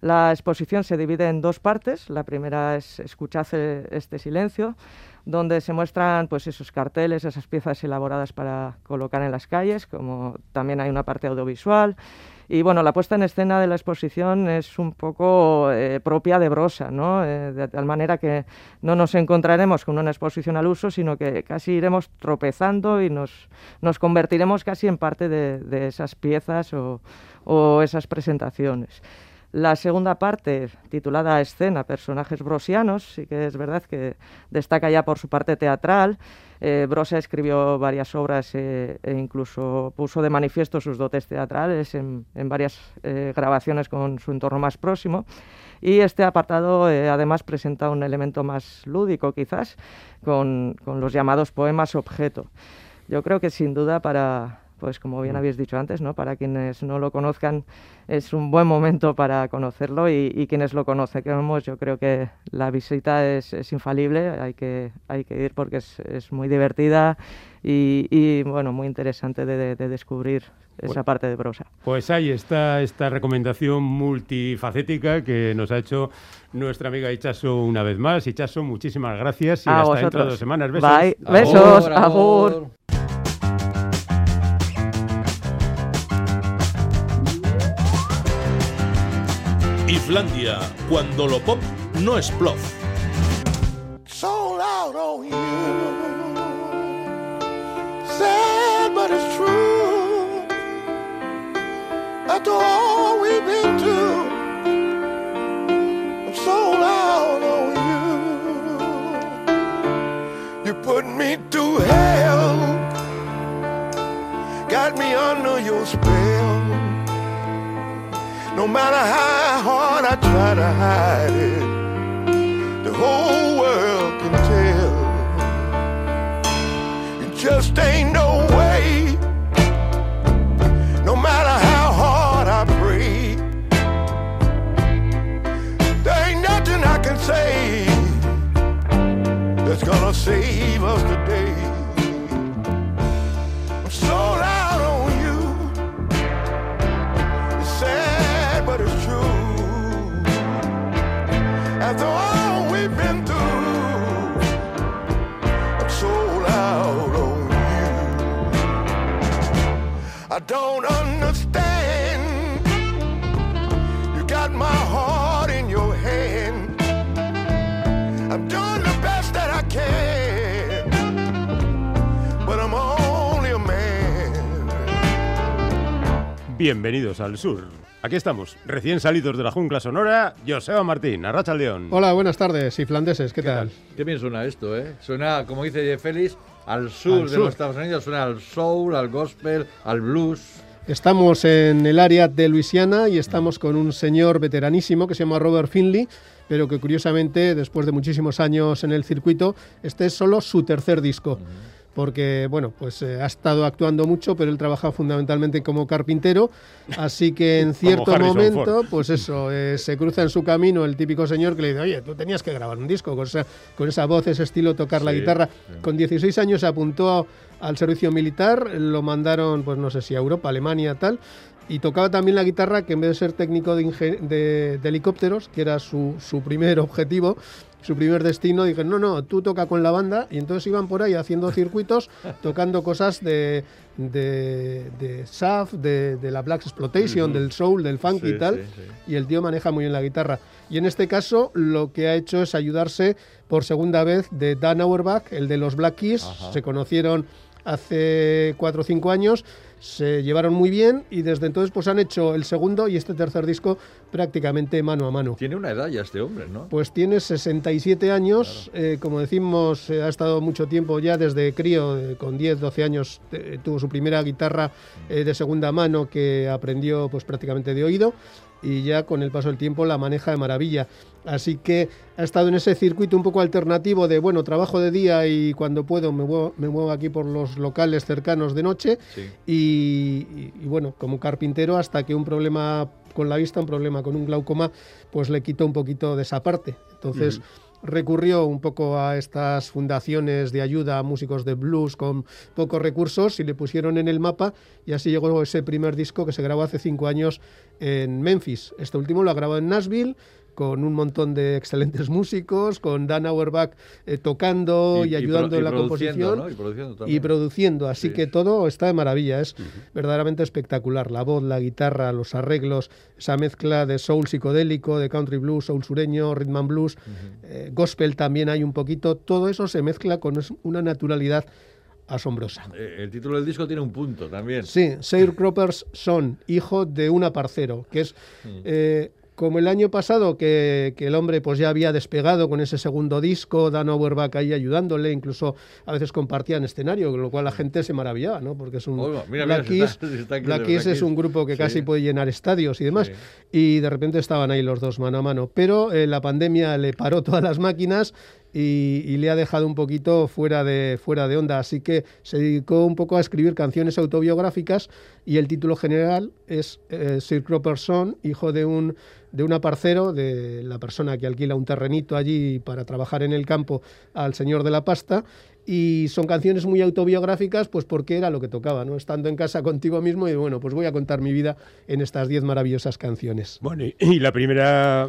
La exposición se divide en dos partes. La primera es Escuchad este silencio, donde se muestran pues, esos carteles, esas piezas elaboradas para colocar en las calles, como también hay una parte audiovisual. Y bueno, la puesta en escena de la exposición es un poco eh, propia de Brosa, ¿no? Eh, de tal manera que no nos encontraremos con una exposición al uso, sino que casi iremos tropezando y nos, convertiremos casi en parte de, esas piezas o esas presentaciones. La segunda parte, titulada Escena, personajes brosianos, sí que es verdad que destaca ya por su parte teatral. Eh, Brosa escribió varias obras eh, e incluso puso de manifiesto sus dotes teatrales en, varias eh, grabaciones con su entorno más próximo. Y este apartado además presenta un elemento más lúdico quizás, con los llamados poemas objeto. Yo creo que sin duda para, pues como bien mm. habéis dicho antes, ¿no? Para quienes no lo conozcan es un buen momento para conocerlo y, quienes lo conocemos yo creo que la visita es, infalible, hay que, hay que ir porque es, muy divertida y, bueno, muy interesante de, descubrir esa pues parte de prosa. Pues ahí está esta recomendación multifacética que nos ha hecho nuestra amiga Ichaso una vez más. Ichaso, muchísimas gracias y hasta dentro de dos semanas. Besos. Bye. Besos. Agur. Islandia, cuando lo pop no es plof. You. Put me through hell, got me under your spell. No matter how hard I try to hide it, the whole world can tell. It just ain't no way. No matter how hard I pray, there ain't nothing I can say that's gonna save us don't understand. You got my heart in your hand. I'm doing the best that I can, but I'm only a man. Bienvenidos al sur. Aquí estamos, recién salidos de la jungla sonora, Joseba Martín, Arracha León. Hola, buenas tardes, y flandeses, ¿qué, tal? Qué bien suena esto, ¿eh? Suena, como dice Félix, al sur Al de sur. los Estados Unidos, suena al soul, al gospel, al blues. Estamos en el área de Luisiana y estamos con un señor veteranísimo que se llama Robert Finley, pero que curiosamente, después de muchísimos años en el circuito, este es solo su tercer disco. Porque, bueno, pues eh, ha estado actuando mucho, pero él trabaja fundamentalmente como carpintero. Así que en cierto momento, Ford. pues eso, eh, se cruza en su camino el típico señor que le dice, oye, tú tenías que grabar un disco con esa, con esa voz, ese estilo, tocar la guitarra. Con 16 años se apuntó al servicio militar, lo mandaron, pues no sé si a Europa, Alemania, tal, y tocaba también la guitarra, que en vez de ser técnico de- de helicópteros, que era su, su primer objetivo, su primer destino, dijeron, no, no, tú toca con la banda, y entonces iban por ahí haciendo circuitos, tocando cosas de, de, de surf, de, de la Black Exploitation, del soul, del funk Sí, y tal, sí, sí. y el tío maneja muy bien la guitarra. Y en este caso lo que ha hecho es ayudarse por segunda vez de Dan Auerbach, el de los Black Keys. Ajá. Se conocieron hace cuatro o cinco años, se llevaron muy bien y desde entonces pues han hecho el segundo y este tercer disco prácticamente mano a mano. Tiene una edad ya este hombre, ¿no? Pues tiene 67 años, eh, como decimos, eh, ha estado mucho tiempo ya desde crío, eh, con 10, 12 años tuvo su primera guitarra de segunda mano que aprendió pues prácticamente de oído y ya con el paso del tiempo la maneja de maravilla. Así que ha estado en ese circuito un poco alternativo de, bueno, trabajo de día y cuando puedo me muevo, me muevo aquí por los locales cercanos de noche Sí. y, y- y bueno, como carpintero hasta que un problema con la vista, un problema con un glaucoma, pues le quitó un poquito de esa parte. Entonces recurrió un poco a estas fundaciones de ayuda a músicos de blues con pocos recursos y le pusieron en el mapa y así llegó ese primer disco que se grabó hace cinco años en Memphis. Este último lo ha grabado en Nashville con un montón de excelentes músicos, con Dan Auerbach eh, tocando y, ayudando y en la composición ¿no? Y produciendo produciendo. Así Sí. que todo está de maravilla. Es verdaderamente espectacular. La voz, la guitarra, los arreglos, esa mezcla de soul psicodélico, de country blues, soul sureño, rhythm and blues, eh, gospel también hay un poquito. Todo eso se mezcla con una naturalidad asombrosa. Eh, El título del disco tiene un punto también. Sí, Sharecropper's Son, hijo de un aparcero, que es eh, como el año pasado que, que el hombre pues ya había despegado con ese segundo disco, Dan Auerbach ahí ayudándole, incluso a veces compartían escenario, con lo cual la gente se maravillaba, ¿no? Porque es un Oiga, mira, Black mira, Keys, está- está Black Keys Black es un grupo que Sí. casi puede llenar estadios y demás, Sí. y de repente estaban ahí los dos mano a mano, pero eh, la pandemia le paró todas las máquinas y, le ha dejado un poquito fuera de, fuera de onda. Así que se dedicó un poco a escribir canciones autobiográficas y el título general es eh, Sir Cropper's Son, hijo de un, de un aparcero, de la persona que alquila un terrenito allí para trabajar en el campo al señor de la pasta. Y son canciones muy autobiográficas, pues porque era lo que tocaba, ¿no? Estando en casa contigo mismo y bueno, pues voy a contar mi vida en estas diez maravillosas canciones. Bueno, y, y la primera,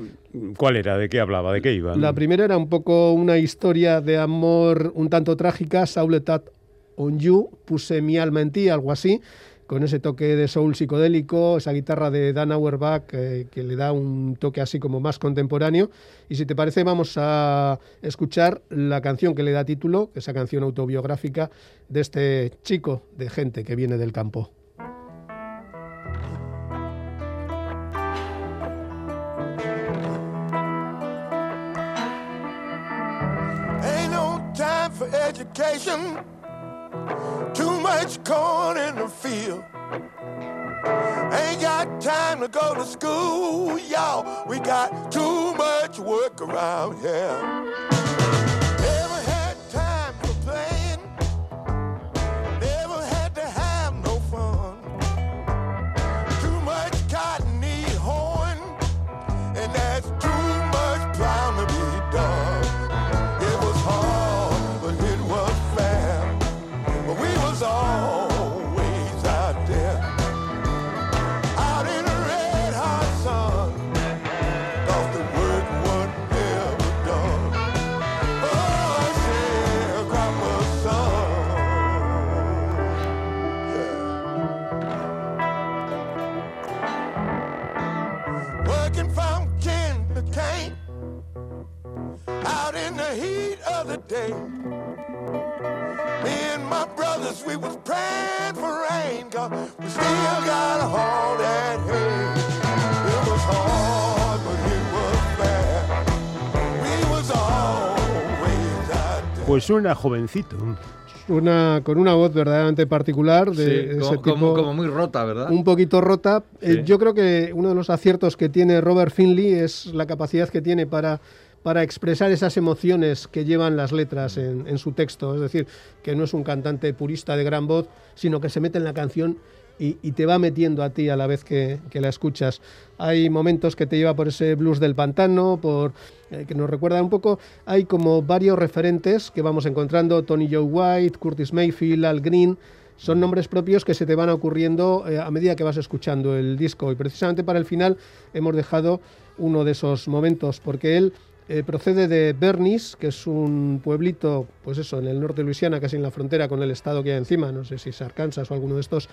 ¿cuál era? ¿De qué hablaba? ¿De qué iba? La primera era un poco una historia de amor un tanto trágica, Sauletat on You, puse mi alma en ti, algo así, con ese toque de soul psicodélico, esa guitarra de Dan Auerbach eh, que le da un toque así como más contemporáneo. Y si te parece, vamos a escuchar la canción que le da título, esa canción autobiográfica de este chico de gente que viene del campo. Much corn in the field. Ain't got time to go to school, y'all. We got too much work around here. We was praying for rain, cause we still got. It was hard, but it was fair. We was always out there. Pues suena jovencito. Una, con una voz verdaderamente particular de Sí, ese como, tipo. como- como muy rota, ¿verdad? un poquito rota. Eh, Sí. yo creo que uno de los aciertos que tiene Robert Finley es la capacidad que tiene para, para expresar esas emociones que llevan las letras en, su texto. Es decir, que no es un cantante purista de gran voz, sino que se mete en la canción y, te va metiendo a ti a la vez que, la escuchas. Hay momentos que te lleva por ese blues del pantano, eh, que nos recuerda un poco. Hay como varios referentes que vamos encontrando: Tony Joe White, Curtis Mayfield, Al Green. Son nombres propios que se te van ocurriendo eh, a medida que vas escuchando el disco. Y precisamente para el final hemos dejado uno de esos momentos, porque él eh, procede de Bernice, que es un pueblito, pues eso, en el norte de Luisiana, casi en la frontera con el estado que hay encima, no sé si es Arkansas o alguno de estos,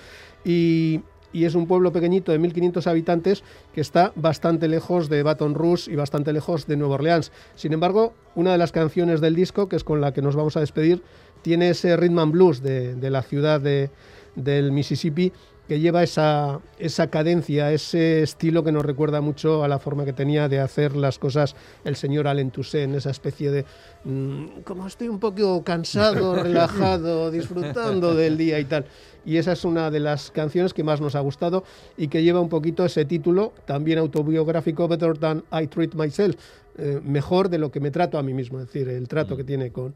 y, es un pueblo pequeñito de 1.500 habitantes que está bastante lejos de Baton Rouge y bastante lejos de Nueva Orleans. Sin embargo, una de las canciones del disco, que es con la que nos vamos a despedir, tiene ese rhythm and blues de, de la ciudad de, del Mississippi que lleva esa, esa cadencia, ese estilo que nos recuerda mucho a la forma que tenía de hacer las cosas el señor Allen Toussaint, esa especie de, mm, como estoy un poco cansado, relajado, disfrutando del día y tal. Y esa es una de las canciones que más nos ha gustado y que lleva un poquito ese título, también autobiográfico, Better Than I Treat Myself, eh, mejor de lo que me trato a mí mismo, es decir, el trato que tiene con,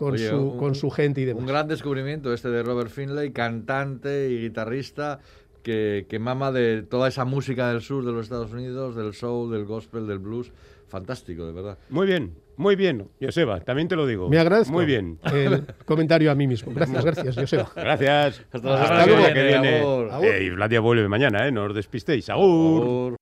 con, Oye, su, un- con su gente y demás. Un gran descubrimiento este de Robert Finlay, cantante y guitarrista que, que mama de toda esa música del sur de los Estados Unidos, del soul, del gospel, del blues. Fantástico, de verdad. Muy bien, muy bien, Joseba, también te lo digo. Me agradezco Muy bien. el comentario a mí mismo. Gracias, gracias, Joseba. Gracias. Hasta la Hasta semana luego. que que viene, viene. agur. Agur. Eh, Islandia vuelve mañana, ¿eh? No os despistéis. Agur.